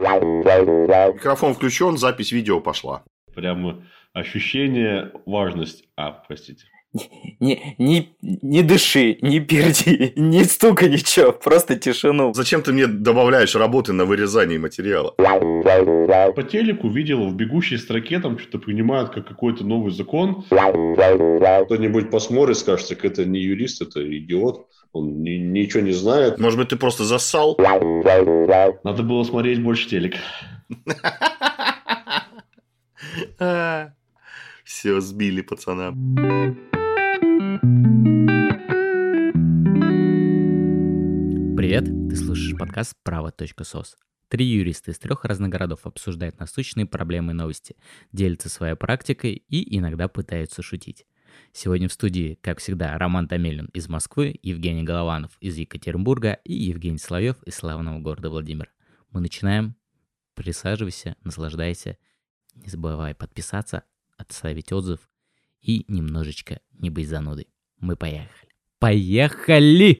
Микрофон включен, запись видео пошла. Прямо ощущение, важность. А, простите. Не, не, не дыши, не перди, не стука ничего, просто тишину. Зачем ты мне добавляешь работы на вырезании материала? По телеку видел в бегущей строке там что-то принимают как какой-то новый закон. Кто-нибудь посмотрит, скажет, так это не юрист, это идиот. Он ни, ничего не знает. Может быть, ты просто зассал? Надо было смотреть больше телек. Все, сбили пацана. Привет, ты слушаешь подкаст «Право.сос». Три юриста из трех разных городов обсуждают насущные проблемы и новости, делятся своей практикой и иногда пытаются шутить. Сегодня в студии, как всегда, Роман Тамелин из Москвы, Евгений Голованов из Екатеринбурга и Евгений Соловьев из славного города Владимир. Мы начинаем. Присаживайся, наслаждайся. Не забывай подписаться, отставить отзыв и немножечко не быть занудой. Мы поехали. Поехали!